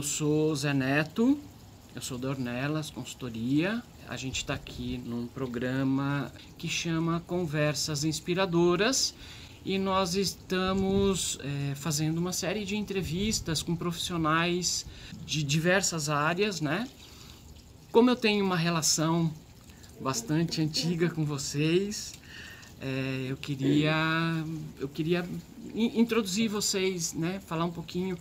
eu sou Zé Neto, eu sou da Ornelas Consultoria. A gente está aqui num programa que chama Conversas Inspiradoras e nós estamos é, fazendo uma série de entrevistas com profissionais de diversas áreas, né? Como eu tenho uma relação bastante antiga com vocês, é, eu queria eu queria introduzir vocês, né? Falar um pouquinho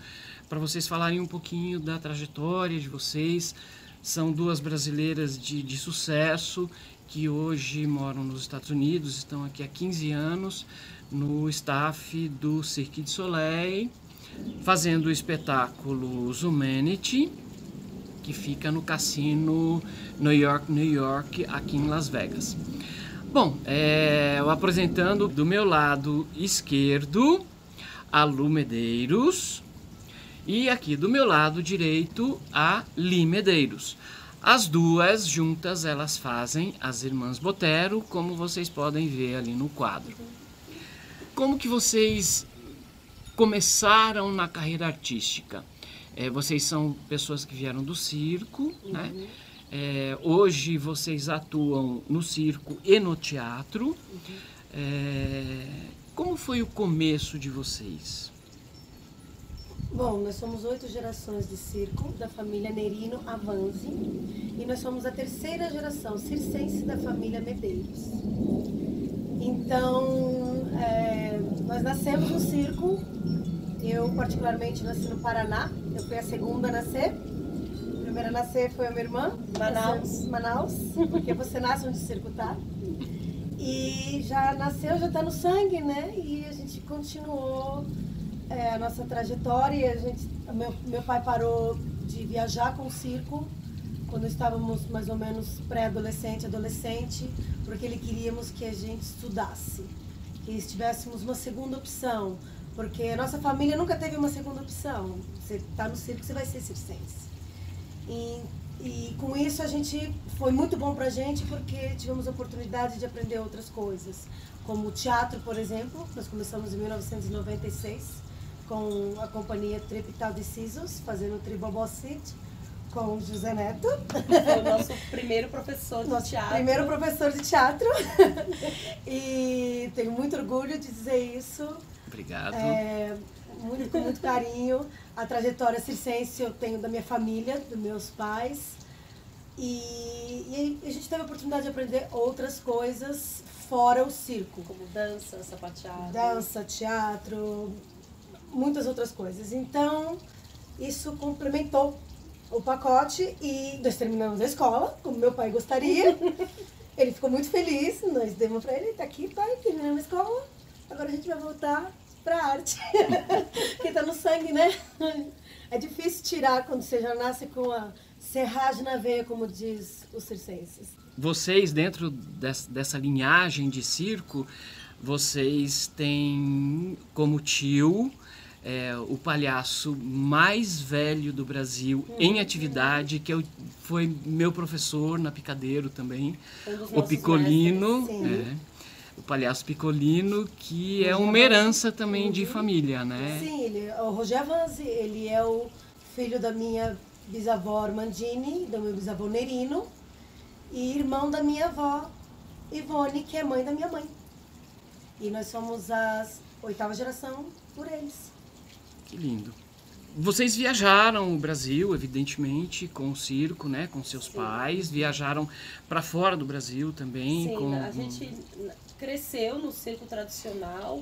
para vocês falarem um pouquinho da trajetória de vocês. São duas brasileiras de, de sucesso que hoje moram nos Estados Unidos, estão aqui há 15 anos no staff do Cirque du Soleil, fazendo o espetáculo Humanity, que fica no cassino New York, New York, aqui em Las Vegas. Bom, é, apresentando do meu lado esquerdo a Lu Medeiros e aqui do meu lado direito a Li Medeiros. As duas juntas elas fazem as Irmãs Botero, como vocês podem ver ali no quadro. Como que vocês começaram na carreira artística? É, vocês são pessoas que vieram do circo, uhum. né? É, hoje vocês atuam no circo e no teatro. Uhum. É, como foi o começo de vocês? Bom, nós somos oito gerações de circo da família Nerino Avanzi e nós somos a terceira geração circense da família Medeiros. Então, é, nós nascemos no circo. Eu, particularmente, nasci no Paraná. Eu fui a segunda a nascer. A primeira a nascer foi a minha irmã. Manaus. Manaus, porque você nasce onde o circo tá. E já nasceu, já está no sangue, né? E a gente continuou é, a nossa trajetória. A gente, meu, meu pai parou de viajar com o circo quando estávamos mais ou menos pré-adolescente, adolescente, porque ele queríamos que a gente estudasse, que estivéssemos uma segunda opção, porque a nossa família nunca teve uma segunda opção. Você está no circo, você vai ser circense. E, e com isso a gente foi muito bom para a gente porque tivemos a oportunidade de aprender outras coisas, como o teatro, por exemplo. Nós começamos em 1996 com a companhia Trepital de Sisos, fazendo o Tribobó City com o José Neto. Foi o nosso primeiro professor de nosso teatro. Primeiro professor de teatro. e tenho muito orgulho de dizer isso. Obrigado. É, muito, com muito carinho. A trajetória circense eu tenho da minha família, dos meus pais. E, e a gente teve a oportunidade de aprender outras coisas fora o circo. Como dança, sapateado. Dança, teatro, muitas outras coisas. Então, isso complementou o pacote e nós terminamos a escola, como meu pai gostaria. ele ficou muito feliz, nós demos para ele, tá aqui, pai, terminamos a escola, agora a gente vai voltar pra arte. que tá no sangue, né? É difícil tirar quando você já nasce com a serragem na veia, como diz os circenses. Vocês, dentro dessa linhagem de circo, vocês têm como tio é, o palhaço mais velho do Brasil uhum. em atividade, que eu, foi meu professor na Picadeiro também, um o Picolino. É, o palhaço Picolino, que é uma herança também uhum. de família, né? Sim, ele, o Roger Avanzi, ele é o filho da minha bisavó Armandini, do meu bisavô Nerino, e irmão da minha avó Ivone, que é mãe da minha mãe. E nós somos a oitava geração por eles. Que lindo. Vocês viajaram o Brasil, evidentemente, com o circo, né, com seus Sim. pais, viajaram para fora do Brasil também. Sim, com, a gente cresceu no circo tradicional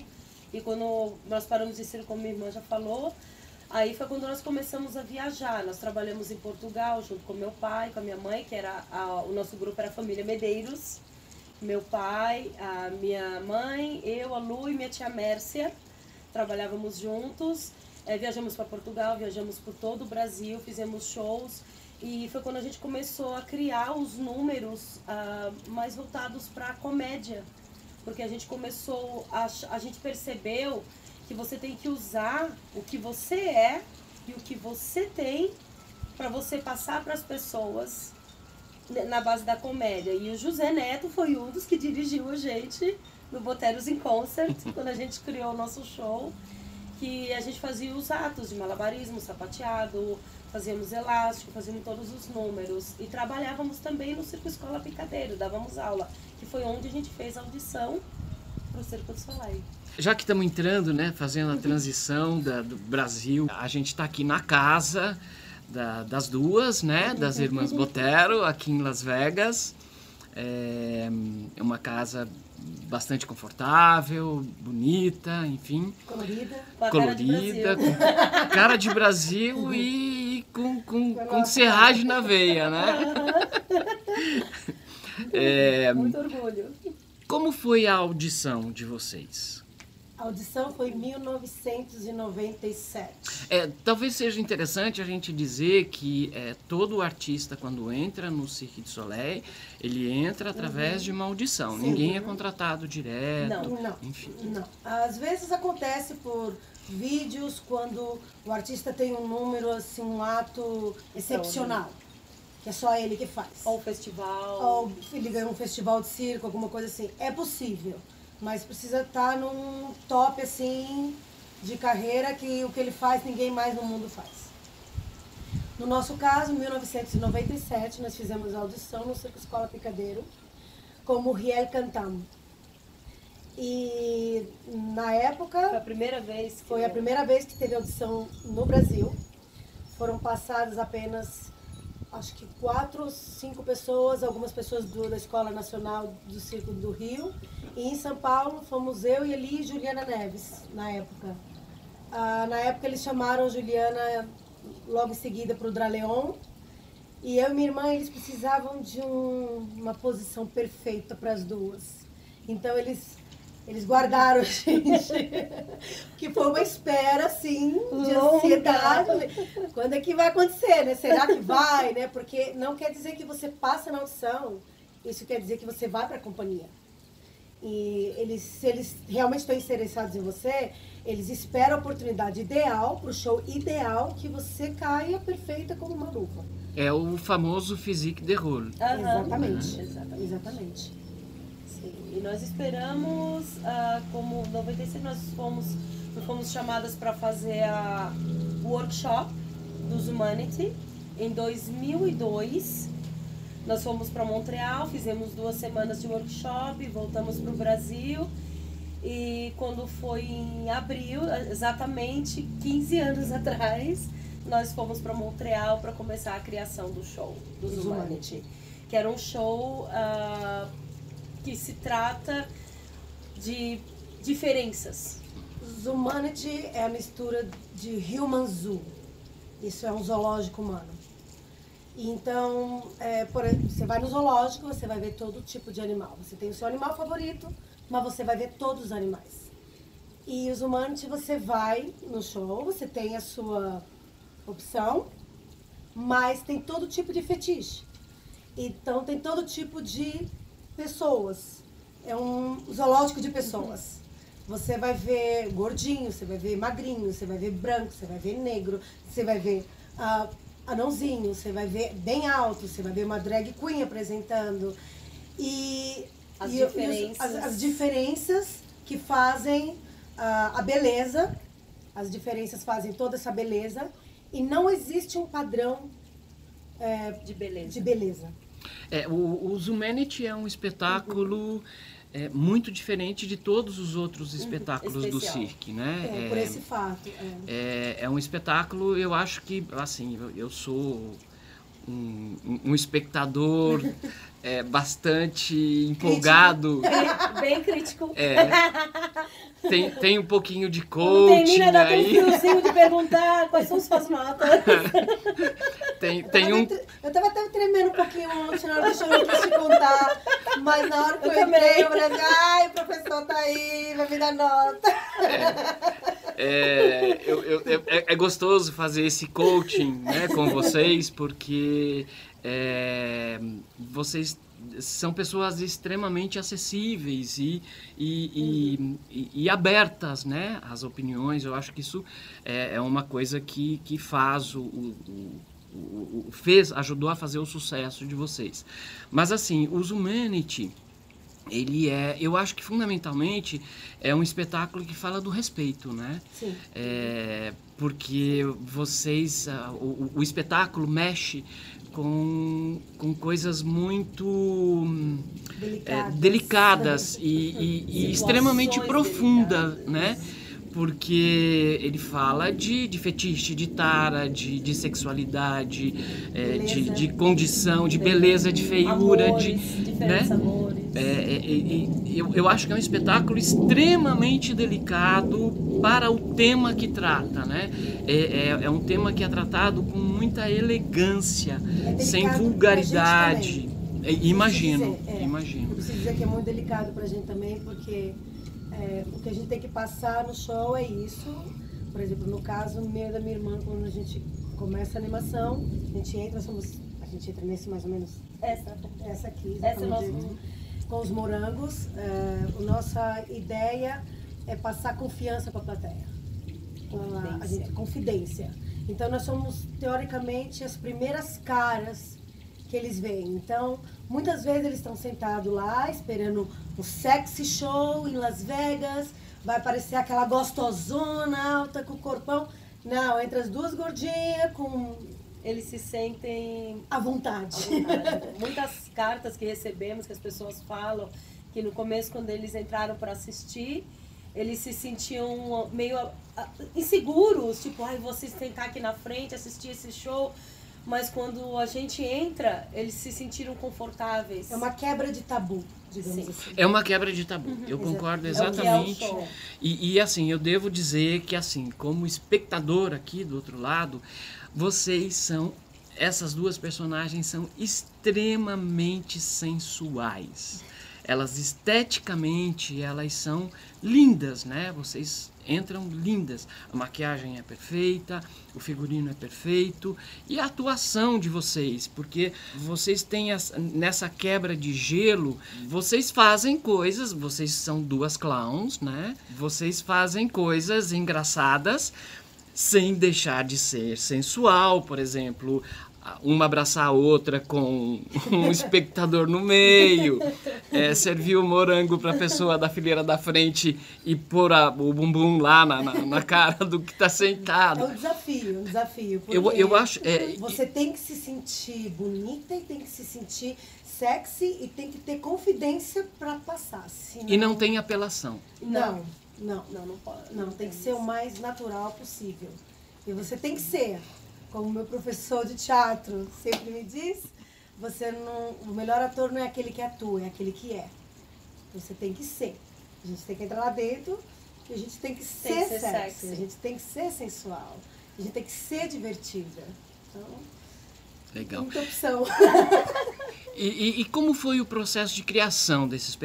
e quando nós paramos de circo, como minha irmã já falou, aí foi quando nós começamos a viajar. Nós trabalhamos em Portugal junto com meu pai, com a minha mãe, que era a, o nosso grupo era a família Medeiros. Meu pai, a minha mãe, eu, a Lu e minha tia Mércia trabalhávamos juntos. É, viajamos para Portugal, viajamos por todo o Brasil, fizemos shows. E foi quando a gente começou a criar os números uh, mais voltados para a comédia, porque a gente começou, a, a gente percebeu que você tem que usar o que você é e o que você tem para você passar para as pessoas na base da comédia. E o José Neto foi um dos que dirigiu a gente no Boteros in Concert, quando a gente criou o nosso show que a gente fazia os atos de malabarismo, sapateado, fazíamos elástico, fazíamos todos os números e trabalhávamos também no Circo Escola Picadeiro, dávamos aula, que foi onde a gente fez a audição para o Circo do Soleil. Já que estamos entrando, né, fazendo a transição da, do Brasil, a gente está aqui na casa da, das duas, né, das irmãs Botero, aqui em Las Vegas. É uma casa bastante confortável, bonita, enfim. Colorida. Com colorida, com cara de Brasil e com, com, com serragem na veia, né? É, Muito orgulho. como foi a audição de vocês? A audição foi em 1997. É, talvez seja interessante a gente dizer que é, todo artista, quando entra no Cirque du Soleil, ele entra através de uma audição. Sim. Ninguém é contratado direto. Não. Não, Enfim. não. Às vezes acontece por vídeos quando o artista tem um número, assim, um ato excepcional, que é só ele que faz. Ou festival. Ou ele ganhou um festival de circo, alguma coisa assim. É possível, mas precisa estar num top, assim, de carreira que o que ele faz ninguém mais no mundo faz. No nosso caso, em 1997, nós fizemos audição no Circo Escola Picadeiro como Riel Cantam. E na Foi a época primeira vez que foi a primeira vez que teve audição no Brasil. Foram passadas apenas, acho que quatro ou cinco pessoas, algumas pessoas do, da Escola Nacional do Circo do Rio. E em São Paulo fomos eu e Eli e Juliana Neves, na época. Ah, na época eles chamaram Juliana logo em seguida para o Draleon. E eu e minha irmã, eles precisavam de um- uma posição perfeita para as duas. Então eles, eles guardaram a gente. que foi uma espera, assim, de Longa. ansiedade. Quando é que vai acontecer, né? Será que vai, né? Porque não quer dizer que você passa na audição. Isso quer dizer que você vai para a companhia. E eles, se eles realmente estão interessados em você, eles esperam a oportunidade ideal, para o show ideal, que você caia perfeita como uma luva. É o famoso physique de rôle. Exatamente. Exatamente. Exatamente. Sim, e nós esperamos, ah, como 96 nós fomos, nós fomos chamadas para fazer a workshop dos Humanity em 2002. Nós fomos para Montreal, fizemos duas semanas de workshop, voltamos para o Brasil. E quando foi em abril, exatamente 15 anos atrás, nós fomos para Montreal para começar a criação do show dos Humanity. Que era um show ah, que se trata de diferenças. Zumanity é a mistura de Human Zoo. Isso é um zoológico humano. Então, é, por você vai no zoológico, você vai ver todo tipo de animal. Você tem o seu animal favorito, mas você vai ver todos os animais. E os humanos, você vai no show, você tem a sua opção, mas tem todo tipo de fetiche. Então, tem todo tipo de pessoas. É um zoológico de pessoas. Você vai ver gordinho, você vai ver magrinho, você vai ver branco, você vai ver negro, você vai ver ah, anãozinho, você vai ver bem alto, você vai ver uma drag queen apresentando. E, As e- e diferenças. as, as diferenças que fazem ah, a beleza, as diferenças fazem toda essa beleza, e não existe um padrão eh, De beleza. de beleza. É, o, o Zumanity é um espetáculo é, muito diferente de todos os outros espetáculos do Especial. cirque, né? É, por esse fato. é. É, é um espetáculo, eu acho que, assim, eu, eu sou um, um- um espectador é, bastante empolgado. Bem, bem crítico. É, tem, tem um pouquinho de coaching dá até um aí. fiozinho de perguntar quais são suas notas. Tem, tem um. Eu tava até tremendo um pouquinho ontem na hora show, eu quis te contar. Mas na hora que eu, Eu entrei, eu falei assim, ai, o professor tá aí, vai me dar nota. É, eu- eu- eu- é, é gostoso fazer esse coaching né, com vocês, porque é, vocês são pessoas extremamente acessíveis e, e, e- e- abertas né, às opiniões. Eu acho que isso é, é uma coisa que, que faz o- o- fez, ajudou a fazer o sucesso de vocês. Mas assim, os Humanity, ele é, eu acho que fundamentalmente é um espetáculo que fala do respeito, né? Sim. É, porque vocês, uh, o, o, espetáculo mexe com, com coisas muito delicadas, é, delicadas e, e, e extremamente profundas, né? Porque ele fala de, de fetiche, de tara, de, de sexualidade, é, de, de condição, de beleza, de feiura, amores, de né? Amores. É, é, é, eu, eu acho que é um espetáculo extremamente delicado para o tema que trata, né? É, é, é um tema que é tratado com muita elegância, É sem vulgaridade. Imagino, dizer, imagino. Eu preciso dizer que é muito delicado pra gente também, porque é, o que a gente tem que passar no show é isso. Por exemplo, no caso meu e da minha irmã, quando a gente começa a animação, a gente entra, somos, a gente entra nesse mais ou menos Essa. essa aqui, Essa é nosso- com os morangos. É, a nossa ideia é passar confiança para a plateia. Com a, a Confidência. gente, confidência. Então nós somos teoricamente as primeiras caras que eles veem. Então, muitas vezes eles estão sentados lá esperando um sexy show em Las Vegas, vai aparecer aquela gostosona alta com o corpão. Não, entre as duas gordinhas com Eles se sentem a vontade. Muitas cartas que recebemos, que as pessoas falam, que no começo, quando eles entraram para assistir, eles se sentiam meio ah, inseguros, tipo, ai, vocês sentar aqui na frente, assistir esse show. Mas quando a gente entra, eles se sentiram confortáveis. É uma quebra de tabu, digamos Sim. assim. É uma quebra de tabu. Eu Exato. concordo É que é exatamente. show. E, e, assim, eu devo dizer que assim, como espectador aqui do outro lado, vocês são essas duas personagens são extremamente sensuais. Elas esteticamente, elas são lindas, né? Vocês entram lindas. A maquiagem é perfeita, o figurino é perfeito e a atuação de vocês, porque vocês têm as- nessa quebra de gelo, vocês fazem coisas, vocês são duas clowns, né? Vocês fazem coisas engraçadas sem deixar de ser sensual, por exemplo, uma abraçar a outra com um espectador no meio, é, servir o morango para a pessoa da fileira da frente e pôr a- o bumbum lá na, na, na cara do que está É sentado. um desafio, um desafio. Eu, eu acho. é, Você tem que se sentir bonita e tem que se sentir sexy e tem que ter confidência para passar. senão- e não tem apelação. Não, não. Não, não pode. Não, tem que ser o mais natural possível. E você tem que ser, como meu professor de teatro sempre me diz, você não, o melhor ator não é aquele que atua, é aquele que é. Você tem que ser. A gente tem que entrar lá dentro e a gente tem que ser, Tem que ser sexy, sexy. a gente tem que ser sensual, a gente tem que ser divertida. Então, Legal. muita opção. E, e- e como foi o processo de criação desse,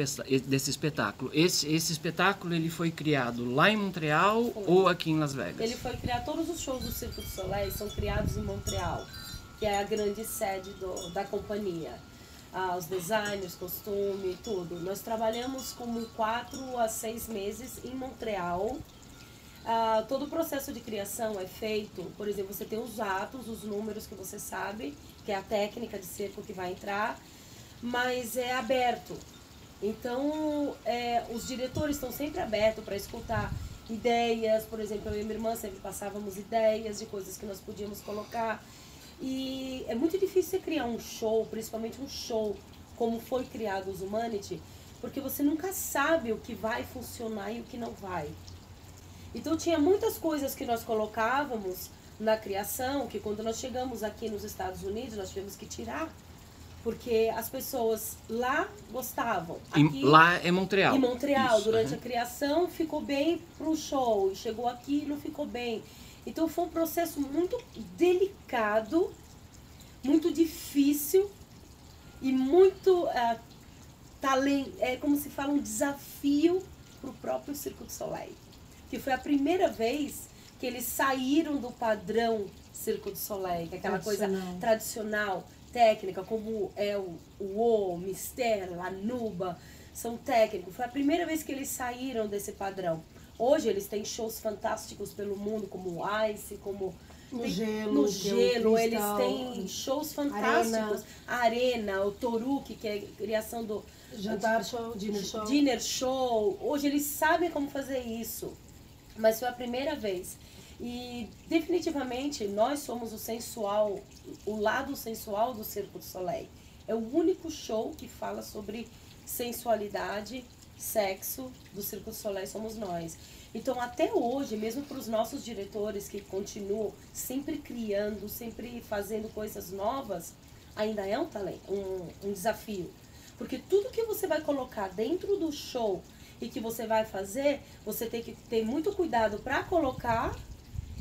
desse espetáculo? Esse, esse espetáculo ele foi criado lá em Montreal ou aqui em Las Vegas? Ele foi criar todos os shows do Circo du Soleil são criados em Montreal, que é a grande sede do- da companhia. Ah, os designers, costume, tudo. Nós trabalhamos como quatro a seis meses em Montreal. Ah, todo o processo de criação é feito, por exemplo, você tem os atos, os números que você sabe, que é a técnica de cerco que vai entrar, mas é aberto. Então, é, os diretores estão sempre abertos para escutar ideias. Por exemplo, eu e minha irmã sempre passávamos ideias de coisas que nós podíamos colocar. E é muito difícil você criar um show, principalmente um show como foi criado os Humanity, porque você nunca sabe o que vai funcionar e o que não vai. Então tinha muitas coisas que nós colocávamos na criação, que quando nós chegamos aqui nos Estados Unidos, nós tivemos que tirar, porque as pessoas lá gostavam. Aqui, lá é Montreal. em Montreal, Isso, durante aham. a criação, ficou bem pro show. E chegou aqui e não ficou bem. Então foi um processo muito delicado, muito difícil e muito ah, talen- é como se fala um desafio pro próprio Circo Soleil. Que foi a primeira vez que eles saíram do padrão Circo du Soleil, que é aquela coisa Tradicional. técnica, como é o, o O, Mister, Lanuba, são técnicos. Foi a primeira vez que eles saíram desse padrão. Hoje eles têm shows fantásticos pelo mundo, como o Ice, como No tem- gelo, no é gelo, eles têm shows fantásticos. A Arena, o Toruki, que é a criação do Jantar show, dinner show. dinner show. Hoje eles sabem como fazer isso. Mas foi a primeira vez. E definitivamente nós somos o sensual, o lado sensual do Circo do Soleil. É o único show que fala sobre sensualidade, sexo do Circo do Soleil somos nós. Então, até hoje, mesmo para os nossos diretores que continuam sempre criando, sempre fazendo coisas novas, ainda é um talento, um, um desafio. Porque tudo que você vai colocar dentro do show e que você vai fazer, você tem que ter muito cuidado para colocar.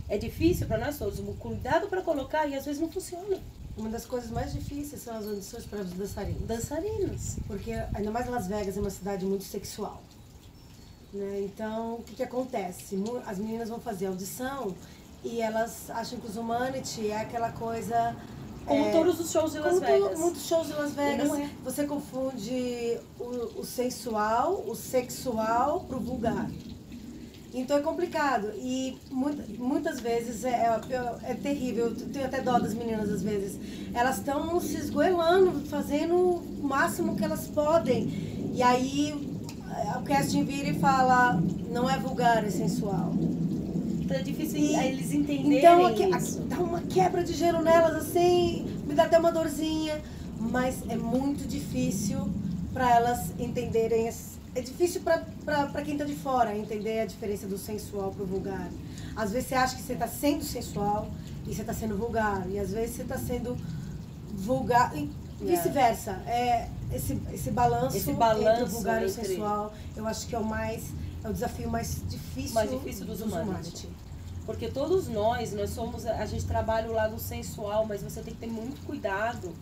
É difícil para nós todos, cuidado para colocar e às vezes não funciona. Uma das coisas mais difíceis são as audições para os dançarinos. Dançarinos. Porque ainda mais Las Vegas é uma cidade muito sexual. Né? Então, o que, que acontece? As meninas vão fazer audição e elas acham que os Humanity é aquela coisa. Como é, todos os shows de Las Vegas. muitos shows de Las Vegas. É. Você confunde o, o sensual, o sexual pro vulgar. Então é complicado. E muitas vezes é, é, é, terrível. Eu tenho até dó das meninas às vezes. Elas estão se esgoelando, fazendo o máximo que elas podem. E aí o casting vira e fala, não é vulgar, é sensual. Então é difícil e, eles entenderem então, aqui, isso. dá uma quebra de gelo nelas assim, me dá até uma dorzinha, mas é muito difícil para elas entenderem. É difícil para quem tá de fora entender a diferença do sensual pro vulgar. Às vezes você acha que você tá sendo sensual e você tá sendo vulgar. E às vezes você tá sendo vulgar. E vice-versa. É, esse, esse balanço, esse balanço entre o vulgar e o sensual, eu acho que é o mais é o desafio mais difícil, mais difícil dos, dos humanity. Porque todos nós, nós somos, a gente trabalha o lado sensual, mas você tem que ter muito cuidado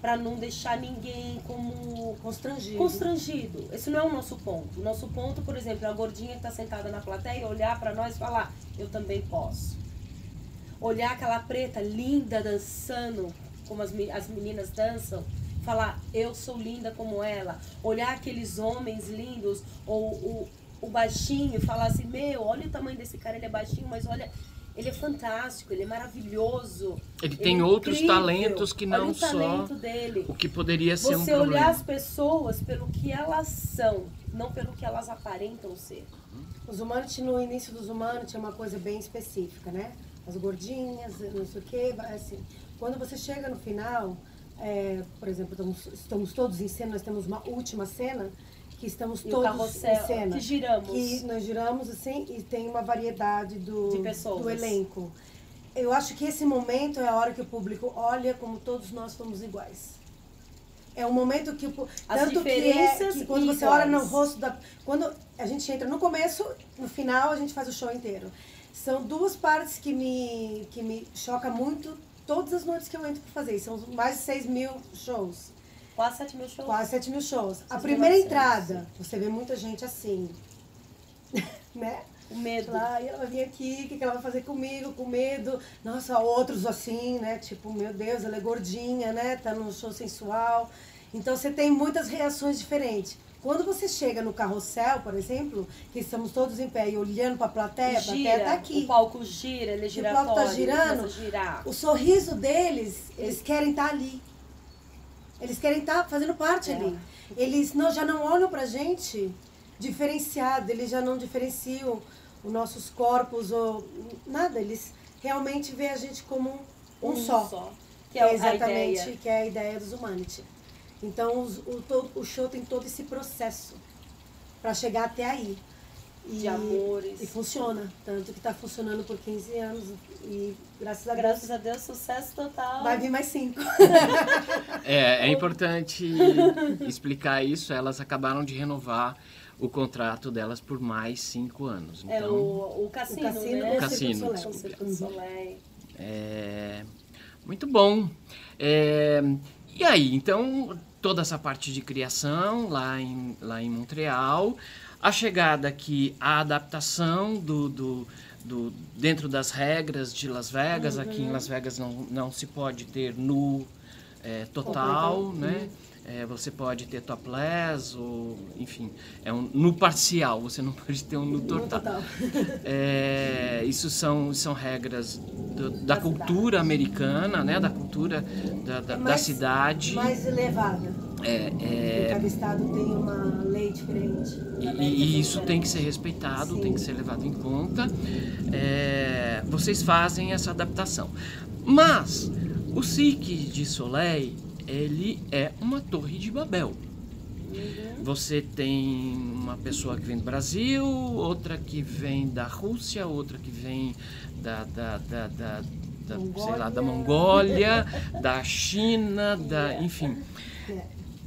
para não deixar ninguém como constrangido. constrangido. Esse não é o nosso ponto. O nosso ponto, por exemplo, é a gordinha que está sentada na plateia olhar para nós e falar: eu também posso. Olhar aquela preta linda dançando, como as, as meninas dançam, falar eu sou linda como ela, olhar aqueles homens lindos ou o, o baixinho e falar assim, meu, olha o tamanho desse cara, ele é baixinho, mas olha, ele é fantástico, ele é maravilhoso. Ele, ele tem é outros incrível. talentos que não o só dele. o que poderia ser Você um problema. Você olhar as pessoas pelo que elas são, não pelo que elas aparentam ser. Os humanity, no início dos humanity, é uma coisa bem específica, né? As gordinhas, não sei o quê, assim. Quando você chega no final, é, por exemplo, estamos, estamos, todos em cena, nós temos uma última cena que estamos todos em cena. Que giramos. Que nós giramos assim e tem uma variedade do, do elenco. Eu acho que esse momento é a hora que o público olha como todos nós somos iguais. É um momento que As tanto que é que quando você olha no rosto da quando a gente entra no começo, no final a gente faz o show inteiro. São duas partes que me que me choca muito todas as noites que eu entro para fazer. São mais de 6 mil shows. Quase 7 mil shows. Quase 7 mil shows. Vocês a primeira entrada, você vê muita gente assim, né? O medo. Lá, e ela vai vir aqui, o que, que ela vai fazer comigo? Com medo. Nossa, outros assim, né? Tipo, meu Deus, ela é gordinha, né? Tá no show sensual. Então você tem muitas reações diferentes. Quando você chega no carrossel, por exemplo, que estamos todos em pé e olhando para a plateia, a plateia está aqui. O palco gira, ele é giratório. O palco está girando. O sorriso deles, eles querem estar tá ali. Eles querem estar tá fazendo parte é. ali. Eles não, já não olham para a gente diferenciado, eles já não diferenciam os nossos corpos ou nada. Eles realmente veem a gente como um, um só. só. Que é, é exatamente que é a ideia dos Humanity. Então os, o, o show tem todo esse processo para chegar até aí. E, de amores. E funciona. Tanto que está funcionando por 15 anos. E graças a Deus. Graças a Deus, sucesso total. Vai vir mais cinco. é, é importante explicar isso. Elas acabaram de renovar o contrato delas por mais cinco anos. É, então, é o, o cassino, o cassino, né? O cassino, É, muito bom. É, e aí, então, toda essa parte de criação lá em, lá em Montreal, a chegada aqui, a adaptação do, do, do dentro das regras de Las Vegas. Uhum. Aqui em Las Vegas não, não se pode ter nu é, total, né? Uhum. É, você pode ter topless, ou, enfim, é um nu parcial, você não pode ter um nu total. total. É, isso são, são regras do, da, cultura americana, né, da cultura da, da, mais, da cidade. Mais elevada. É, é, Cada estado tem uma lei diferente. E, isso tem que ser respeitado, Sim. tem que ser levado em conta. É, vocês fazem essa adaptação. Mas o Cirque de Soleil, ele é uma torre de Babel. Você tem uma pessoa que vem do Brasil, outra que vem da Rússia, outra que vem da, da, da, da, da, sei lá, da Mongólia, da China, da, enfim.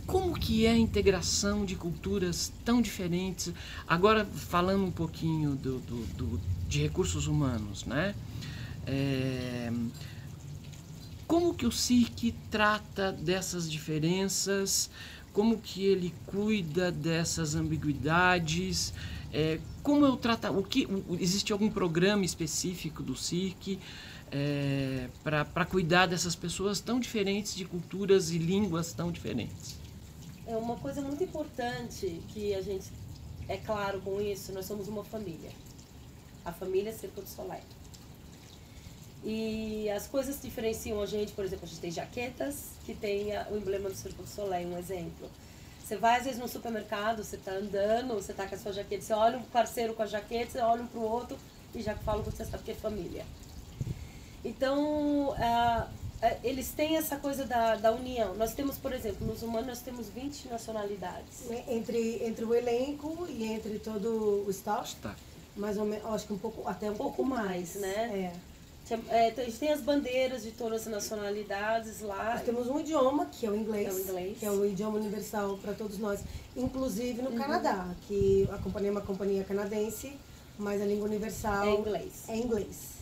É. Como que é a integração de culturas tão diferentes? Agora falando um pouquinho do, do, do- de recursos humanos, né? É, como que o CIRC trata dessas diferenças? Como que ele cuida dessas ambiguidades? É, como eu trato? O que o- existe algum programa específico do CIRC é, para cuidar dessas pessoas tão diferentes de culturas e línguas tão diferentes? É uma coisa muito importante que a gente é claro com isso, nós somos uma família. A família Circo do Soleil. E as coisas diferenciam a gente, por exemplo, a gente tem jaquetas que tem o emblema do Circo do Soleil, um exemplo. Você vai às vezes no supermercado, você está andando, você está com a sua jaqueta, você olha um parceiro com a jaqueta, você olha um pro outro e já fala que você sabe que é família. Então, ah, eles têm essa coisa da, da união. Nós temos, por exemplo, nos humanos nós temos 20 nacionalidades. Entre, entre o elenco e entre todo o staff, Está. mais ou menos, acho que um pouco, até um, Um pouco pouco mais, né? É. É, a gente tem as bandeiras de todas as nacionalidades lá. Nós temos um idioma, que é o inglês, É o inglês. que é o idioma universal para todos nós, inclusive Uhum. no Canadá, que a companhia é uma companhia canadense, mas a língua universal É inglês. é inglês.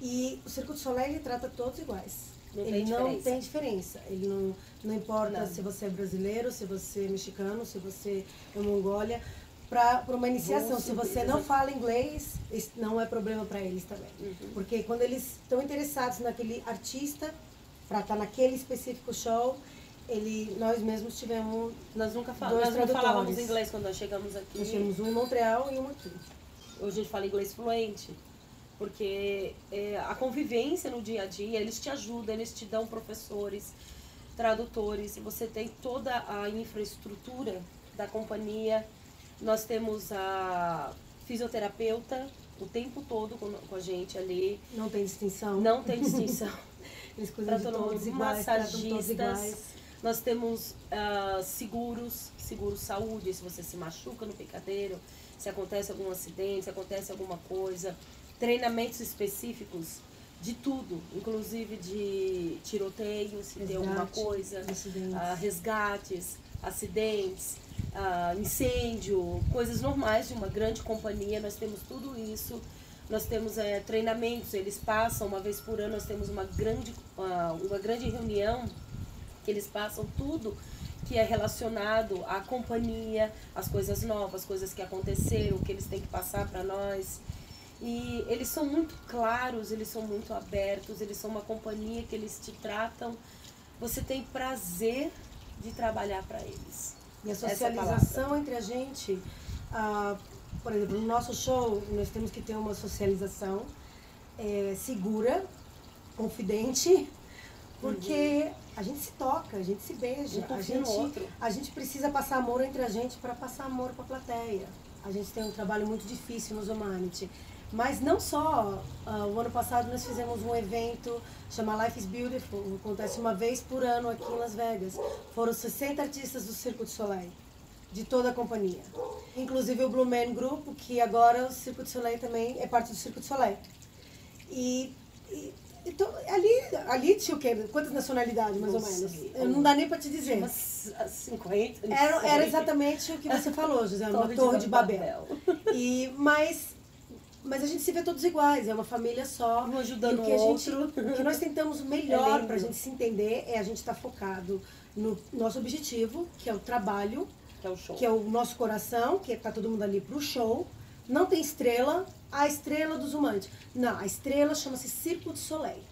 E o Circo do Soleil ele trata todos iguais. Não ele tem não tem diferença. Ele não, não importa Não. se você é brasileiro, se você é mexicano, se você é mongólia. Para uma iniciação, se você não fala inglês, não é problema para eles também. Uhum. Porque quando eles estão interessados naquele artista, para estar naquele específico show, ele, nós mesmos tivemos, Nós nunca fal... Dois nós não falávamos inglês quando nós chegamos aqui. nós tivemos um em Montreal e um aqui. Hoje a gente fala inglês fluente. Porque é, a convivência no dia a dia, eles te ajudam, eles te dão professores, tradutores, você tem toda a infraestrutura da companhia. Nós temos a fisioterapeuta o tempo todo com, com a gente ali. Não tem distinção. Não tem distinção. Eles cuidam de todos iguais, todos Massagistas. iguais. Nós temos ah, seguros, seguro saúde, se você se machuca no picadeiro, se acontece algum acidente, se acontece alguma coisa. Treinamentos específicos de tudo, inclusive de tiroteio, se tem alguma Resgate, coisa, acidentes. ah, resgates, acidentes, ah, incêndio, coisas normais de uma grande companhia. Nós temos tudo isso. Nós temos eh, treinamentos, eles passam uma vez por ano, nós temos uma grande, ah, uma grande reunião que eles passam tudo que é relacionado à companhia, as coisas novas, as coisas que aconteceram, que eles têm que passar para nós. E eles são muito claros, eles são muito abertos, eles são uma companhia que eles te tratam. Você tem prazer de trabalhar para eles. E a é socialização entre a gente, ah, por exemplo, no nosso show, nós temos que ter uma socialização eh, segura, confidente, porque a gente se toca, a gente se beija, Um a gente, outro. a gente precisa passar amor entre a gente para passar amor para a plateia. A gente tem um trabalho muito difícil no Zomanity. Mas não só, ah, o ano passado nós fizemos um evento chama Life is Beautiful, acontece uma vez por ano aqui em Las Vegas. Foram 60 artistas do Circo de Soleil, de toda a companhia. Inclusive o Blue Man Group, que agora o Circo de Soleil também é parte do Circo de Soleil. E, e então, ali, ali tinha o quê? Quantas nacionalidades, mais Não ou menos? sei. Eu não dá nem para te dizer. Umas ah, 50, não Era, era exatamente o que você falou, José, uma torre, de Babel. E, mas, mas a gente se vê todos iguais, é uma família só. Um ajudando e o que o a gente, outro. o que nós tentamos É melhor lindo. para a gente se entender é a gente estar focado no nosso objetivo, que é o trabalho, Que é o show. que é o nosso coração, que é tá todo mundo ali pro show. Não tem estrela, a estrela dos humanos. Não, a estrela chama-se Circo de Soleil.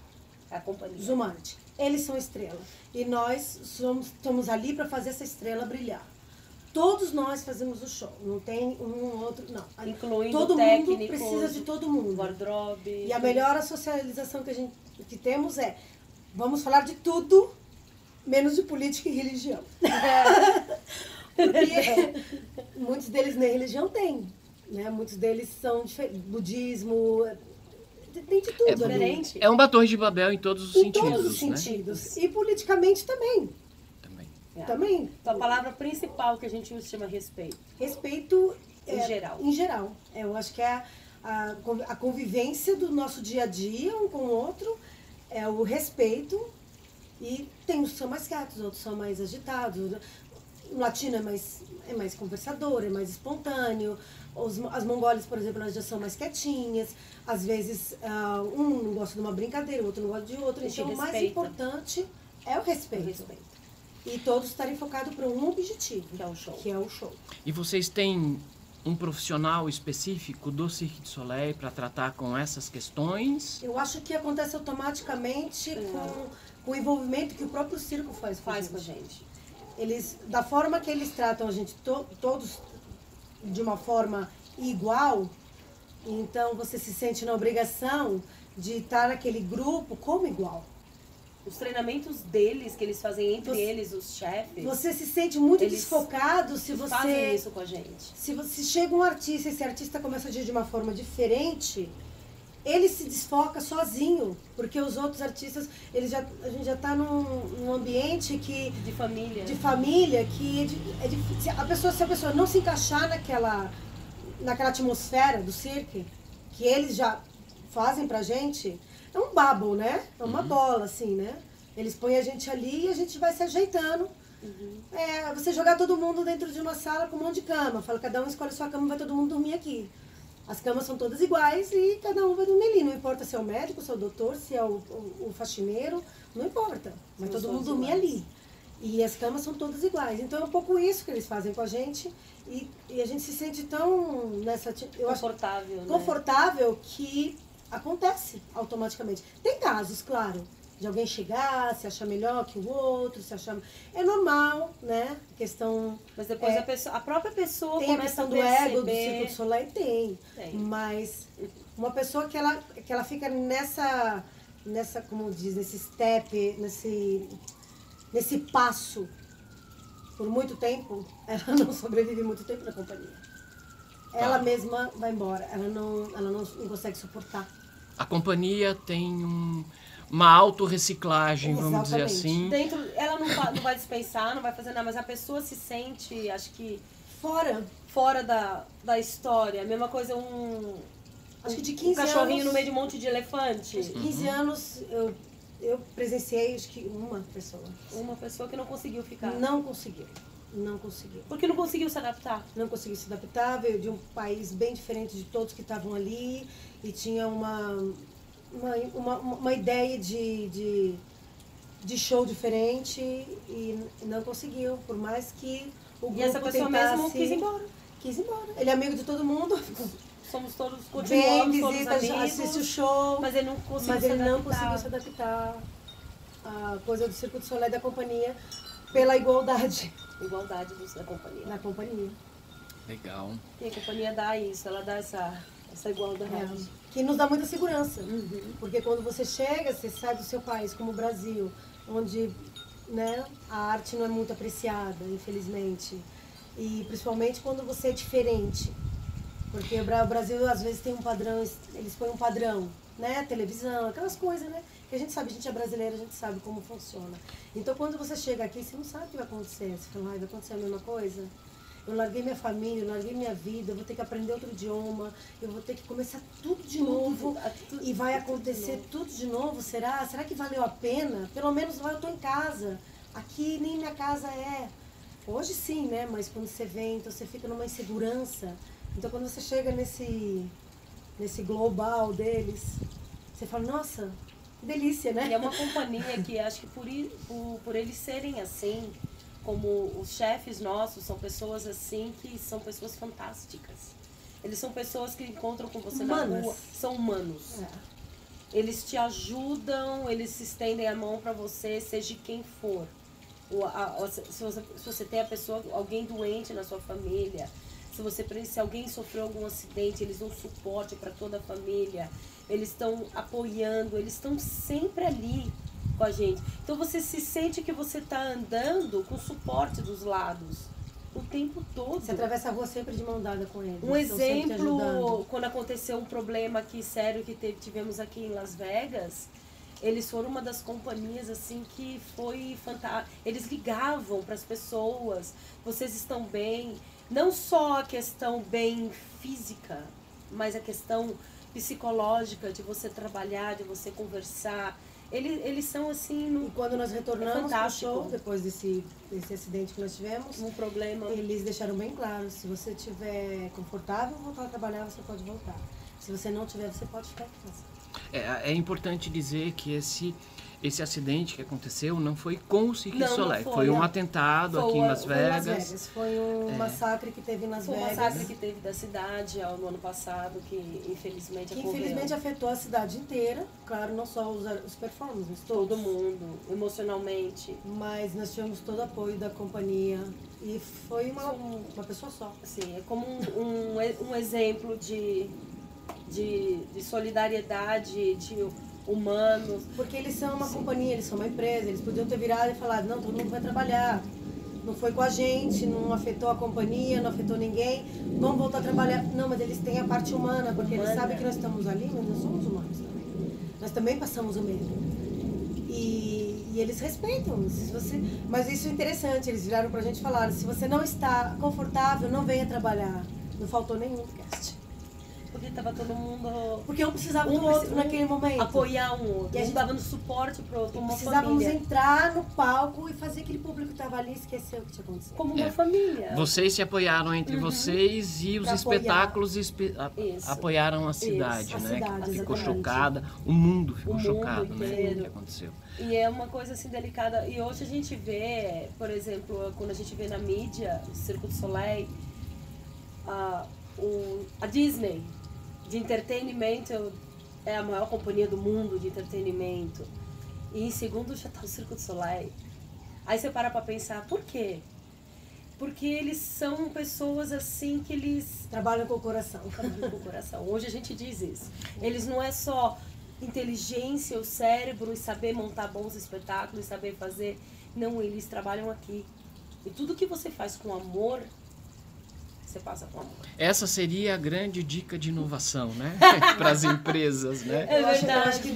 É a companhia. Zumante. Eles são estrela. E nós somos, estamos ali para fazer essa estrela brilhar. Todos nós fazemos o show. Não tem um ou outro, não. Incluindo todo técnicos, mundo precisa de todo mundo. Wardrobe. E a melhor socialização que a gente que temos é vamos falar de tudo, Menos de política e religião. É. Porque muitos deles nem religião têm. Né? Muitos deles são budismo, tem de tudo é, diferente. É uma torre de Babel em todos os em sentidos. Em todos os né? sentidos. E politicamente também. Também. É. Também. Então, a palavra principal que a gente usa chama respeito. Respeito em é, geral. Em geral. É, eu acho que é a, a convivência do nosso dia a dia um com o outro, é o respeito. E tem uns que são mais quietos, outros são mais agitados. O latino é mais, é mais conversador, é mais espontâneo. Os, as mongoles, por exemplo, elas já são mais quietinhas. Às vezes, uh, um não gosta de uma brincadeira, o outro não gosta de outra. Então, o mais importante é o respeito. o respeito. E todos estarem focados para um objetivo, que é o show. Que é o show. E vocês têm um profissional específico do Cirque du Soleil para tratar com essas questões? Eu acho que acontece automaticamente é. com, com, o envolvimento que o próprio circo faz com faz a gente. Com a gente. Eles, da forma que eles tratam a gente, to, todos de uma forma igual, então você se sente na obrigação de estar naquele grupo como igual. Os treinamentos deles, que eles fazem entre você, eles, os chefes. Você se sente muito desfocado se você. Fazem isso com a gente. Se você chega um artista e esse artista começa a agir de uma forma diferente, ele se desfoca sozinho, porque os outros artistas, eles já, a gente já está num, num, ambiente que de família, de família que é, de, é a pessoa se a pessoa não se encaixar naquela naquela atmosfera do circo que eles já fazem pra gente, é um bubble, né? É uma uhum. bola assim, né? Eles põem a gente ali e a gente vai se ajeitando. Uhum. É, você jogar todo mundo dentro de uma sala com um monte de cama. Fala, cada um escolhe sua cama, vai todo mundo dormir aqui. As camas são todas iguais e cada um vai dormir ali. Não importa se é o médico, se é o doutor, se é o, o, o faxineiro, não importa. Mas todo mundo dormir iguais. ali. E as camas são todas iguais. Então é um pouco isso que eles fazem com a gente. E, e a gente se sente tão nessa. Eu confortável. Acho, né? Confortável que acontece automaticamente. Tem casos, claro de alguém chegar, se achar melhor que o outro, se achar. É normal, né? questão. Mas depois é, a, pessoa, a própria pessoa tem começa a questão a do ego do Circo do Soleil? Tem. tem. Mas uma pessoa que ela, que ela fica nessa, nessa, como diz, nesse step, nesse, nesse passo por muito tempo, ela não sobrevive muito tempo na companhia. Ela tá. mesma vai embora, ela não, ela não, não consegue suportar. A companhia tem um uma autorreciclagem, vamos dizer assim. Dentro, ela não, não vai dispensar, não vai fazer nada, mas a pessoa se sente, acho que. Fora. Fora da, da história. A mesma coisa, um. Acho que de 15 um cachorrinho anos, no meio de um monte de elefante. Que 15 uhum. anos eu, eu presenciei, acho que uma pessoa. Uma pessoa que não conseguiu ficar. Não conseguiu. Não conseguiu. Porque não conseguiu se adaptar? Não conseguiu se adaptar, veio de um país bem diferente de todos que estavam ali e tinha uma, uma, uma, uma ideia de, de, de, show diferente e não conseguiu, por mais que o grupo E essa pessoa tentasse, mesmo quis ir embora. Quis ir embora. Ele é amigo de todo mundo. Somos todos, continuamos Vem, todos visita, amigos. assiste o show. Mas ele não conseguiu mas se ele adaptar. não conseguiu se adaptar à coisa do Circo do Soleil da companhia pela igualdade. Igualdade da companhia. Da companhia. Legal. E a companhia dá isso, ela dá essa, essa igualdade. É que nos dá muita segurança. Uhum. Porque quando você chega, você sai do seu país, como o Brasil, onde né, a arte não é muito apreciada, infelizmente. E principalmente quando você é diferente. Porque o Brasil às vezes tem um padrão, eles põem um padrão, né? Televisão, aquelas coisas, né? Que a gente sabe, a gente é brasileira, a gente sabe como funciona. Então quando você chega aqui, você não sabe o que vai acontecer. Você fala, ah, vai acontecer a mesma coisa? eu larguei minha família, eu larguei minha vida, eu vou ter que aprender outro idioma, eu vou ter que começar tudo de novo tudo, e vai acontecer tudo de novo. Será? Será que valeu a pena? Pelo menos lá eu estou em casa. Aqui nem minha casa é. Hoje sim, né? Mas quando você vem, então você fica numa insegurança. Então quando você chega nesse, nesse global deles, você fala, nossa, delícia, né? E é uma companhia que acho que por, por, por eles serem assim, como os chefes nossos são pessoas assim que são pessoas fantásticas. Eles são pessoas que encontram com você Humanas. na rua, são humanos. É. Eles te ajudam, eles se estendem a mão para você, seja quem for. O, a, a, se, você, se você tem a pessoa, alguém doente na sua família, se você se alguém sofreu algum acidente, eles dão suporte para toda a família. Eles estão apoiando, eles estão sempre ali com a gente. Então você se sente que você está andando com suporte dos lados o tempo todo. Você atravessa a rua sempre de mão dada com eles. Um exemplo, quando aconteceu um problema aqui sério que teve, tivemos aqui em Las Vegas, eles foram uma das companhias assim que foi fantástico. Eles ligavam para as pessoas, vocês estão bem, não só a questão bem física, mas a questão psicológica de você trabalhar, de você conversar. Eles, eles são assim. No... E quando nós retornamos é show, depois desse, desse acidente que nós tivemos, um problema. Eles deixaram bem claro: se você estiver confortável voltar a trabalhar, você pode voltar. Se você não tiver, você pode ficar em casa. É, é importante dizer que esse esse acidente que aconteceu não foi com o Cirque Soleil, foi, foi, um atentado foi aqui em Las Vegas. Las Vegas. Foi um é. massacre que teve em Las foi Vegas. Foi um massacre que teve da cidade no ano passado, que infelizmente que infelizmente afetou a cidade inteira, claro, não só os, os performers, todos. todo mundo, emocionalmente. Mas nós tivemos todo o apoio da companhia e foi uma, uma pessoa só. Sim, é como um, um, um exemplo de, de, de solidariedade, de humanos. Porque eles são uma Sim. companhia, eles são uma empresa, eles podiam ter virado e falado, não, todo mundo vai trabalhar. Não foi com a gente, não afetou a companhia, não afetou ninguém, vamos voltar a trabalhar. Não, mas eles têm a parte humana, porque humana. eles sabem que nós estamos ali, mas nós somos humanos também. Nós também passamos o mesmo. E, e eles respeitam. Se você, mas isso é interessante, eles viraram pra gente e falaram, se você não está confortável, não venha trabalhar. Não faltou nenhum cast porque tava todo mundo. Porque um precisava um do outro um naquele momento. Apoiar um outro. E a gente dava suporte pro outro. Como precisávamos família. entrar no palco e fazer aquele público que tava ali esquecer o que tinha acontecido. Como uma é. família. Vocês se apoiaram entre uhum. vocês e os pra espetáculos espe apoiaram a cidade, Isso. né? A cidade, ficou chocada, o mundo ficou o chocado, mundo né? O que aconteceu. E é uma coisa assim delicada. E hoje a gente vê, por exemplo, quando a gente vê na mídia, o Circo do Soleil, a, o, a Disney de entretenimento é a maior companhia do mundo de entretenimento. E em segundo já está o Circo do Soleil. Aí você para para pensar, por quê? Porque eles são pessoas assim que eles trabalham com o coração. Trabalham com o coração. Hoje a gente diz isso. Eles não é só inteligência, o cérebro e saber montar bons espetáculos, saber fazer. Não, eles trabalham aqui. E tudo que você faz com amor, você passa com amor. Essa seria a grande dica de inovação, né? Para as empresas, né? É verdade. Eu acho, que,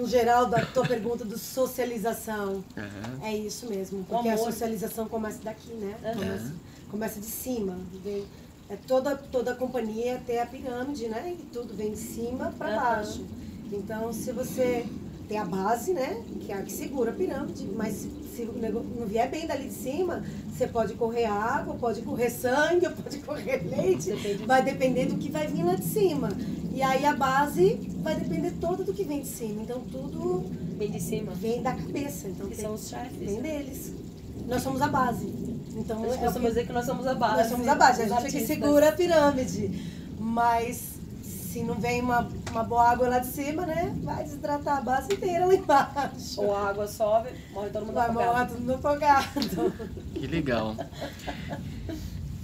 no geral, da tua pergunta do socialização, uhum. é isso mesmo. Porque a socialização começa daqui, né? Uhum. Começa, começa, de cima. Vem, é toda, toda a companhia tem a pirâmide, né? E tudo vem de cima para uhum. baixo. Então, se você tem a base, né? Que é a que segura a pirâmide, mas se, se não vier bem dali de cima, você pode correr água, pode correr sangue, pode correr leite, Depende vai depender do que vai vir lá de cima. E aí a base vai depender toda do que vem de cima. Então tudo vem de cima. Vem da cabeça. Então que tem, são os chefes. Vem deles. Nós somos a base. Então nós é dizer que nós somos a base. Nós somos a base, a gente que segura a pirâmide. Mas se não vem uma, uma boa água lá de cima, né? Vai desidratar a base inteira lá embaixo. Ou a água sobe, morre todo mundo Vai afogado. morrer todo mundo afogado. Que legal.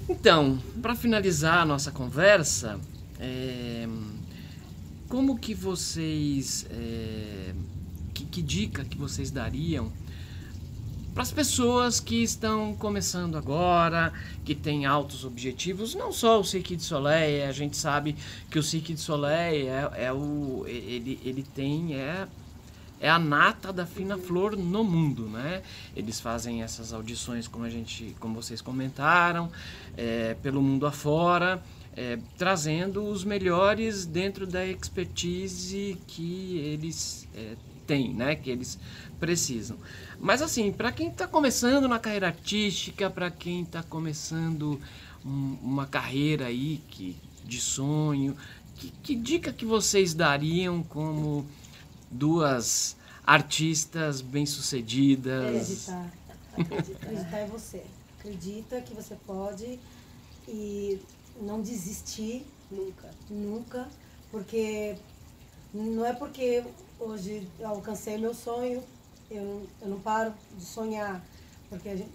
Então, para finalizar a nossa conversa, é, como que vocês. É, que, que dica que vocês dariam para as pessoas que estão começando agora, que têm altos objetivos, não só o Cirque de Soleil, a gente sabe que o Cirque de Soleil é, é o ele, ele tem é é a nata da fina flor no mundo, né? Eles fazem essas audições, como a gente, como vocês comentaram, é, pelo mundo afora, é, trazendo os melhores dentro da expertise que eles é, têm, né? Que eles precisam. Mas assim, para quem está começando na carreira artística, para quem está começando um, uma carreira aí que, de sonho, que, que dica que vocês dariam como duas artistas bem-sucedidas? Acreditar. Acreditar. Acreditar em você. Acredita que você pode e não desistir nunca. Nunca. Porque não é porque hoje alcancei meu sonho eu, eu não paro de sonhar, porque a gente,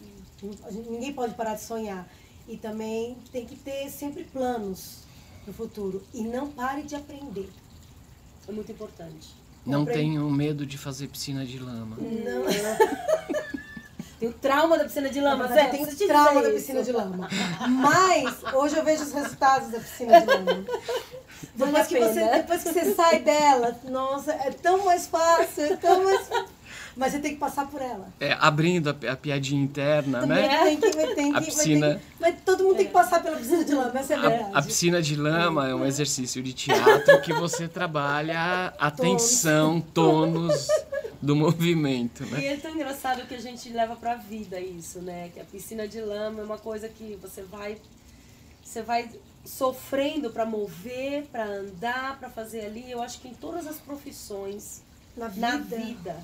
a gente, ninguém pode parar de sonhar. E também tem que ter sempre planos para o futuro. E não pare de aprender. É muito importante. Não tenho medo de fazer piscina de lama. Não, Tem o trauma da piscina de lama, mas Zé. tenho trauma da isso. piscina de lama. Mas hoje eu vejo os resultados da piscina de lama. Vale Depois que, você, depois que você sai dela, nossa, é tão mais fácil, é tão mais Mas você tem que passar por ela. É, abrindo a, a piadinha interna, Também né? tem que, mas tem que, A mas piscina- tem mas todo mundo tem que passar pela piscina de lama, essa é a verdade. A, a piscina de lama é um exercício de teatro que você trabalha a tensão, tônus do movimento, E né? é tão engraçado que a gente leva pra vida isso, né? Que a piscina de lama é uma coisa que você vai você vai sofrendo pra mover, pra andar, pra fazer ali. Eu acho que em todas as profissões, Na vida. na vida,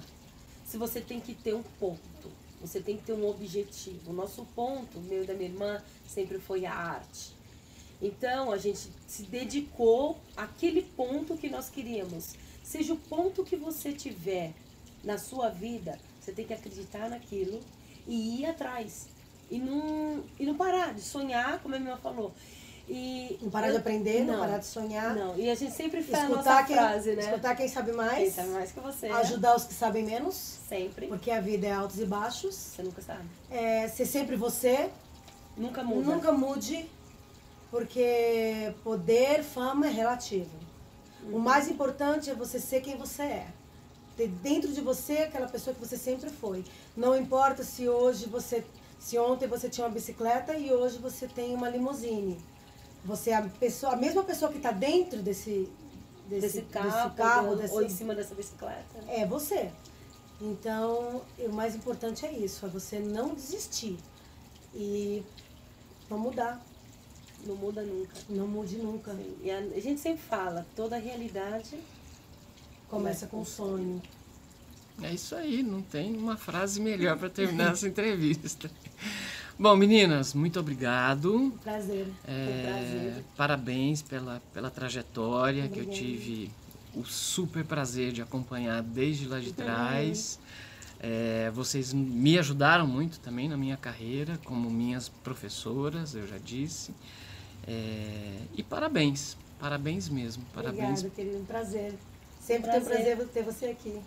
se você tem que ter um ponto, você tem que ter um objetivo. O nosso ponto, o meu e da minha irmã, sempre foi a arte. Então a gente se dedicou àquele ponto que nós queríamos. Seja o ponto que você tiver na sua vida, você tem que acreditar naquilo e ir atrás. E não, e não parar de sonhar, como a minha irmã falou. E Não parar de eu- aprender, não, parar de sonhar. Não, e a gente sempre faz a Escutar nossa quem, frase, né? escutar quem sabe Quem mais. sabe mais que você. Ajudar os que sabem menos. Sempre. Porque a vida é altos e baixos. Você nunca sabe. É, ser sempre você. Nunca muda. Nunca mude. Porque poder, fama é relativo. Uhum. O mais importante é você ser quem você é. Ter dentro de você aquela pessoa que você sempre foi. Não importa se hoje você. Se ontem você tinha uma bicicleta e hoje você tem uma limusine. Você é a, pessoa, a mesma pessoa que está dentro desse, Desse, carro, desse carro ou- desse- ou em cima dessa bicicleta. é você. Então, o mais importante é isso, é você não desistir. E não mudar. Não muda nunca. Não mude nunca. Sim. E a, a gente sempre fala, toda realidade Começa com um sonho. É isso aí, não tem uma frase melhor para terminar essa entrevista. Bom, meninas, muito obrigado. Prazer. É, prazer. parabéns pela, pela trajetória que eu tive o super prazer de acompanhar desde lá de trás. É, vocês me ajudaram muito também na minha carreira, como minhas professoras, eu já disse. É, e parabéns, parabéns mesmo, parabéns Obrigada, querido. Um prazer. Sempre tem um Prazer. prazer ter você aqui.